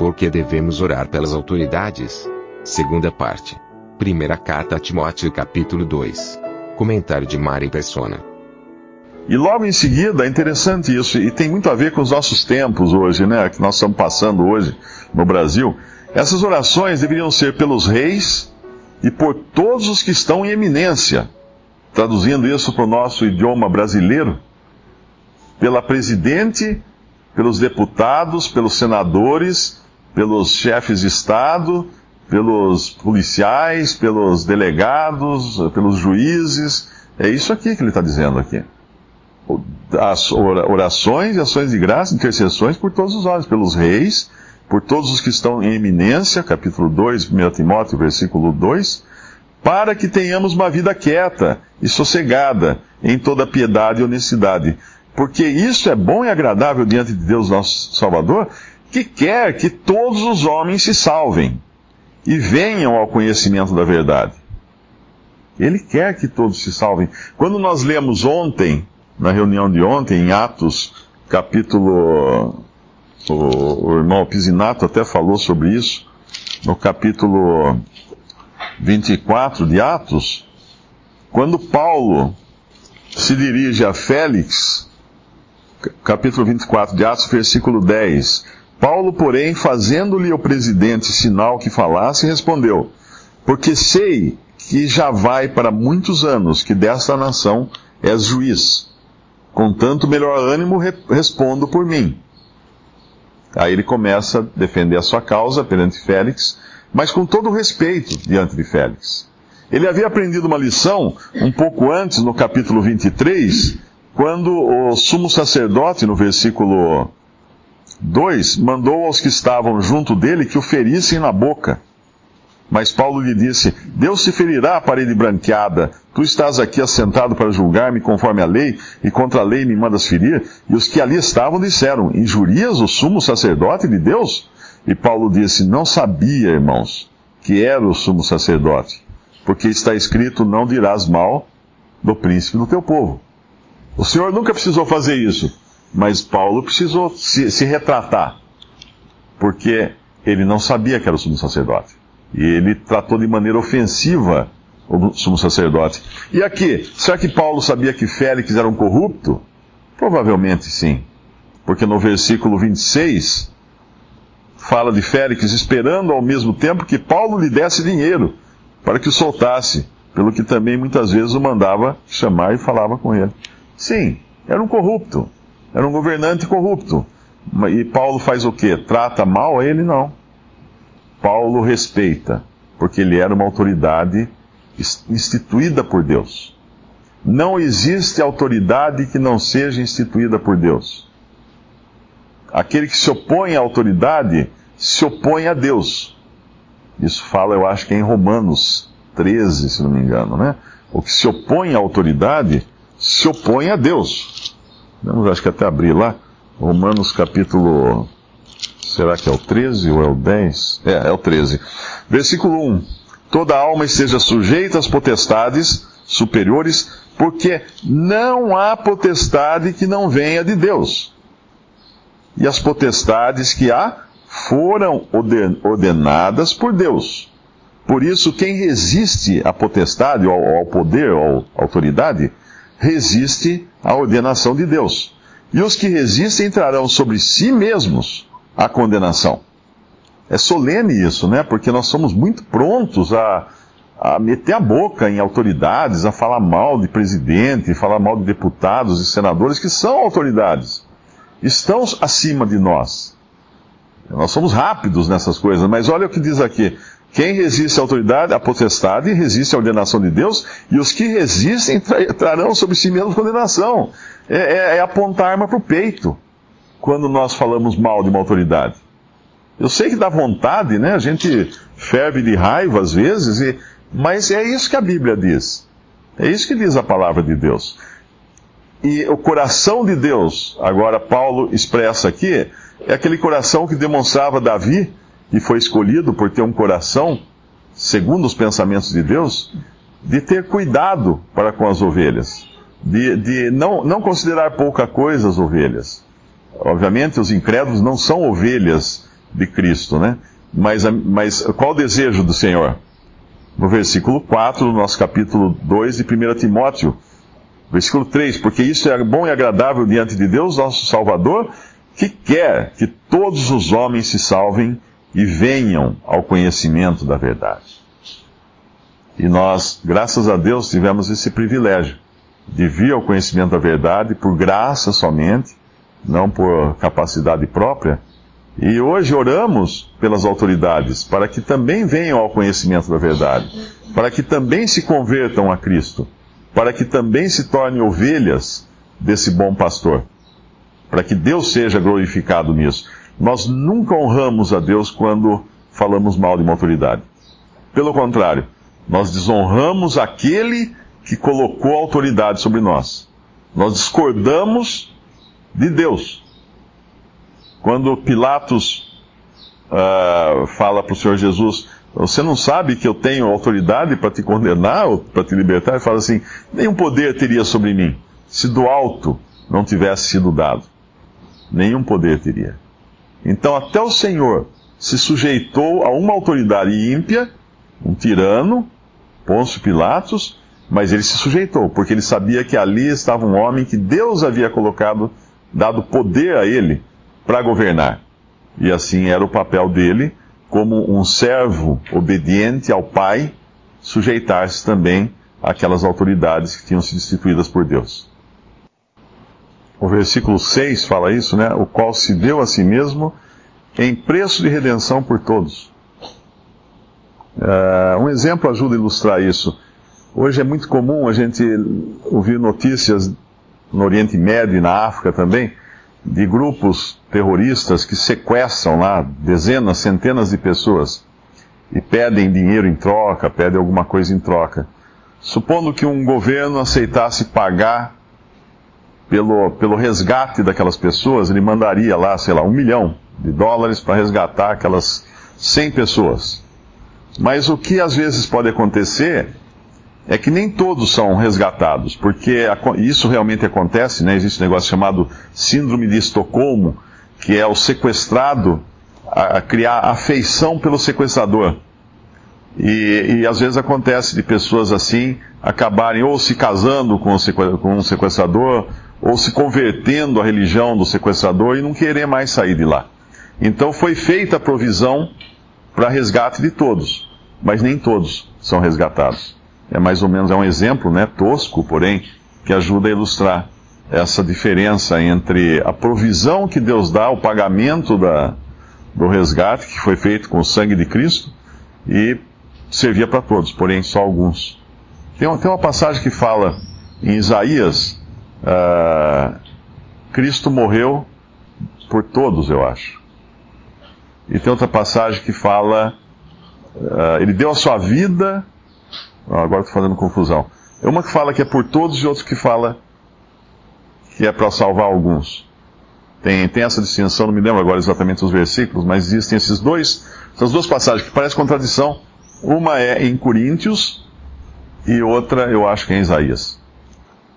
Por que devemos orar pelas autoridades? Segunda parte. Primeira carta a Timóteo, capítulo 2. Comentário de Mari Persona. E logo em seguida, é interessante isso, e tem muito a ver com os nossos tempos hoje, né? Que nós estamos passando hoje no Brasil. Essas orações deveriam ser pelos reis e por todos os que estão em eminência. Traduzindo isso para o nosso idioma brasileiro, pela presidente, pelos deputados, pelos senadores, pelos chefes de Estado, pelos policiais, pelos delegados, pelos juízes. É isso aqui que ele está dizendo aqui. As orações e ações de graça, intercessões por todos os homens, pelos reis, por todos os que estão em eminência, capítulo 2, 1 Timóteo, versículo 2, para que tenhamos uma vida quieta e sossegada em toda piedade e honestidade. Porque isso é bom e agradável diante de Deus nosso Salvador, que quer que todos os homens se salvem e venham ao conhecimento da verdade. Ele quer que todos se salvem. Quando nós lemos ontem, na reunião de ontem, em Atos, capítulo. O, o irmão Pisinato até falou sobre isso, no capítulo 24 de Atos, quando Paulo se dirige a Félix, capítulo 24 de Atos, versículo 10. Paulo, porém, fazendo-lhe o presidente sinal que falasse, respondeu: Porque sei que já vai para muitos anos que desta nação és juiz. Com tanto melhor ânimo respondo por mim. Aí ele começa a defender a sua causa perante Félix, mas com todo o respeito diante de Félix. Ele havia aprendido uma lição um pouco antes, no capítulo 23, quando o sumo sacerdote, no versículo 2, mandou aos que estavam junto dele que o ferissem na boca. Mas Paulo lhe disse: Deus se ferirá a parede branqueada. Tu estás aqui assentado para julgar-me conforme a lei, e contra a lei me mandas ferir? E os que ali estavam disseram: Injurias o sumo sacerdote de Deus? E Paulo disse: Não sabia, irmãos, que era o sumo sacerdote, porque está escrito: Não dirás mal do príncipe do teu povo. O Senhor nunca precisou fazer isso, mas Paulo precisou se, se retratar, porque ele não sabia que era o sumo sacerdote. E ele tratou de maneira ofensiva o sumo sacerdote. E aqui, será que Paulo sabia que Félix era um corrupto? Provavelmente sim. Porque no versículo 26 fala de Félix esperando ao mesmo tempo que Paulo lhe desse dinheiro para que o soltasse, pelo que também muitas vezes o mandava chamar e falava com ele. Sim, era um corrupto, era um governante corrupto. E Paulo faz o quê? Trata mal ele? Não. Paulo respeita, porque ele era uma autoridade instituída por Deus. Não existe autoridade que não seja instituída por Deus. Aquele que se opõe à autoridade se opõe a Deus. Isso fala, eu acho que é em Romanos 13, se não me engano, né? O que se opõe à autoridade se opõe a Deus. Vamos, acho que até abrir lá. Romanos capítulo Será que é o 13 ou é o 10? É, é o 13. Versículo 1. Toda alma esteja sujeita às potestades superiores, porque não há potestade que não venha de Deus. E as potestades que há foram ordenadas por Deus. Por isso, quem resiste à potestade, ao, ao poder, à autoridade, resiste à ordenação de Deus. E os que resistem entrarão sobre si mesmos a condenação. É solene isso, né? Porque nós somos muito prontos a, a meter a boca em autoridades, a falar mal de presidente, falar mal de deputados e senadores que são autoridades, estão acima de nós. Nós somos rápidos nessas coisas, mas olha o que diz aqui. Quem resiste à autoridade, à potestade, resiste à ordenação de Deus, e os que resistem trarão sobre si mesmos condenação. É, é, é apontar arma para o peito. quando nós falamos mal de uma autoridade? Eu sei que dá vontade, né? A gente ferve de raiva às vezes, e... mas é isso que a Bíblia diz. É isso que diz a palavra de Deus. E o coração de Deus, agora Paulo expressa aqui, é aquele coração que demonstrava Davi, que foi escolhido por ter um coração, segundo os pensamentos de Deus, de ter cuidado para com as ovelhas, de, de não, não considerar pouca coisa as ovelhas. Obviamente, os incrédulos não são ovelhas de Cristo, né? Mas, mas qual o desejo do Senhor? No versículo 4 do nosso capítulo 2 de 1 Timóteo, versículo 3: Porque isso é bom e agradável diante de Deus, nosso Salvador, que quer que todos os homens se salvem e venham ao conhecimento da verdade. E nós, graças a Deus, tivemos esse privilégio de vir ao conhecimento da verdade por graça somente, não por capacidade própria. E hoje oramos pelas autoridades para que também venham ao conhecimento da verdade, para que também se convertam a Cristo, para que também se tornem ovelhas desse bom pastor, para que Deus seja glorificado nisso. Nós nunca honramos a Deus quando falamos mal de uma autoridade. Pelo contrário, nós desonramos aquele que colocou a autoridade sobre nós. Nós discordamos de Deus. Quando Pilatos uh, fala para o Senhor Jesus, você não sabe que eu tenho autoridade para te condenar ou para te libertar? Ele fala assim: nenhum poder teria sobre mim se do alto não tivesse sido dado. Nenhum poder teria. Então, até o Senhor se sujeitou a uma autoridade ímpia, um tirano, Pôncio Pilatos, mas ele se sujeitou, porque ele sabia que ali estava um homem que Deus havia colocado, dado poder a ele para governar. E assim era o papel dele, como um servo obediente ao Pai, sujeitar-se também àquelas autoridades que tinham sido instituídas por Deus. O versículo 6 fala isso, né? O qual se deu a si mesmo em preço de redenção por todos Uh, um exemplo ajuda a ilustrar isso. Hoje é muito comum a gente ouvir notícias no Oriente Médio e na África também, de grupos terroristas que sequestram lá dezenas, centenas de pessoas e pedem dinheiro em troca, pedem alguma coisa em troca. Supondo que um governo aceitasse pagar pelo, pelo resgate daquelas pessoas, ele mandaria lá, sei lá, um milhão de dólares para resgatar aquelas 100 pessoas. Mas o que às vezes pode acontecer é que nem todos são resgatados, porque isso realmente acontece, né? Existe um negócio chamado Síndrome de Estocolmo, que é o sequestrado a, criar afeição pelo sequestrador. E, e, às vezes acontece de pessoas assim acabarem ou se casando com, o um sequestrador, ou se convertendo à religião do sequestrador e não querer mais sair de lá. Então foi feita a provisão para resgate de todos, mas nem todos são resgatados. É mais ou menos é um exemplo, né, tosco, porém, que ajuda a ilustrar essa diferença entre a provisão que Deus dá, o pagamento da, do resgate que foi feito com o sangue de Cristo e servia para todos, porém só alguns. Tem, tem uma passagem que fala em Isaías, uh, Cristo morreu por todos, eu acho. E tem outra passagem que fala, uh, ele deu a sua vida. Oh, agora estou fazendo confusão. É uma que fala que é por todos e outra que fala que é para salvar alguns. Tem, tem essa distinção, não me lembro agora exatamente os versículos, mas existem esses dois, essas duas passagens que parecem contradição. Uma é em Coríntios e outra eu acho que é em Isaías.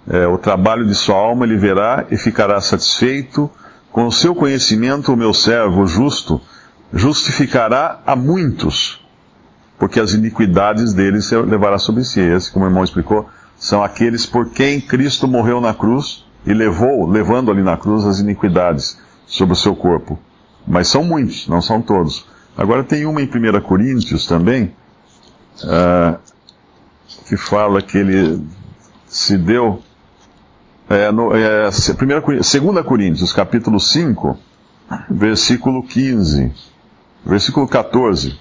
É, o trabalho de sua alma ele verá e ficará satisfeito. Com o seu conhecimento, o meu servo justo justificará a muitos, porque as iniquidades deles levará sobre si. Esse, como o irmão explicou, são aqueles por quem Cristo morreu na cruz e levou, levando ali na cruz as iniquidades sobre o seu corpo. Mas são muitos, não são todos. Agora tem uma em 1 Coríntios também, uh, que fala que ele se deu. É, no, é, 2 Coríntios, capítulo 5, versículo 15. Versículo 14.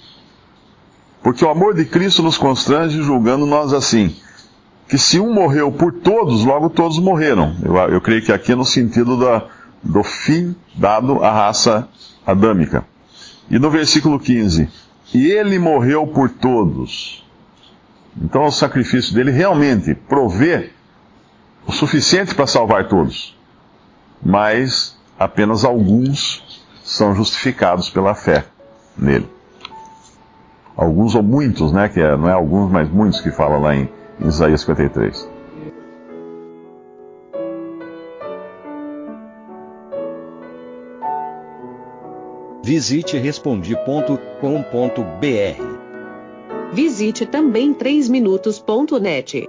Porque o amor de Cristo nos constrange, julgando nós assim, que se um morreu por todos, logo todos morreram. Eu, eu creio que aqui é no sentido da, do fim dado à raça adâmica. E no versículo 15: E ele morreu por todos. Então o sacrifício dele realmente provê o suficiente para salvar todos. Mas apenas alguns são justificados pela fé nele. Alguns ou muitos, né? Que é, não é alguns, mas muitos que fala lá em, em Isaías 53. Visite respondi.com.br. Visite também 3minutos.net.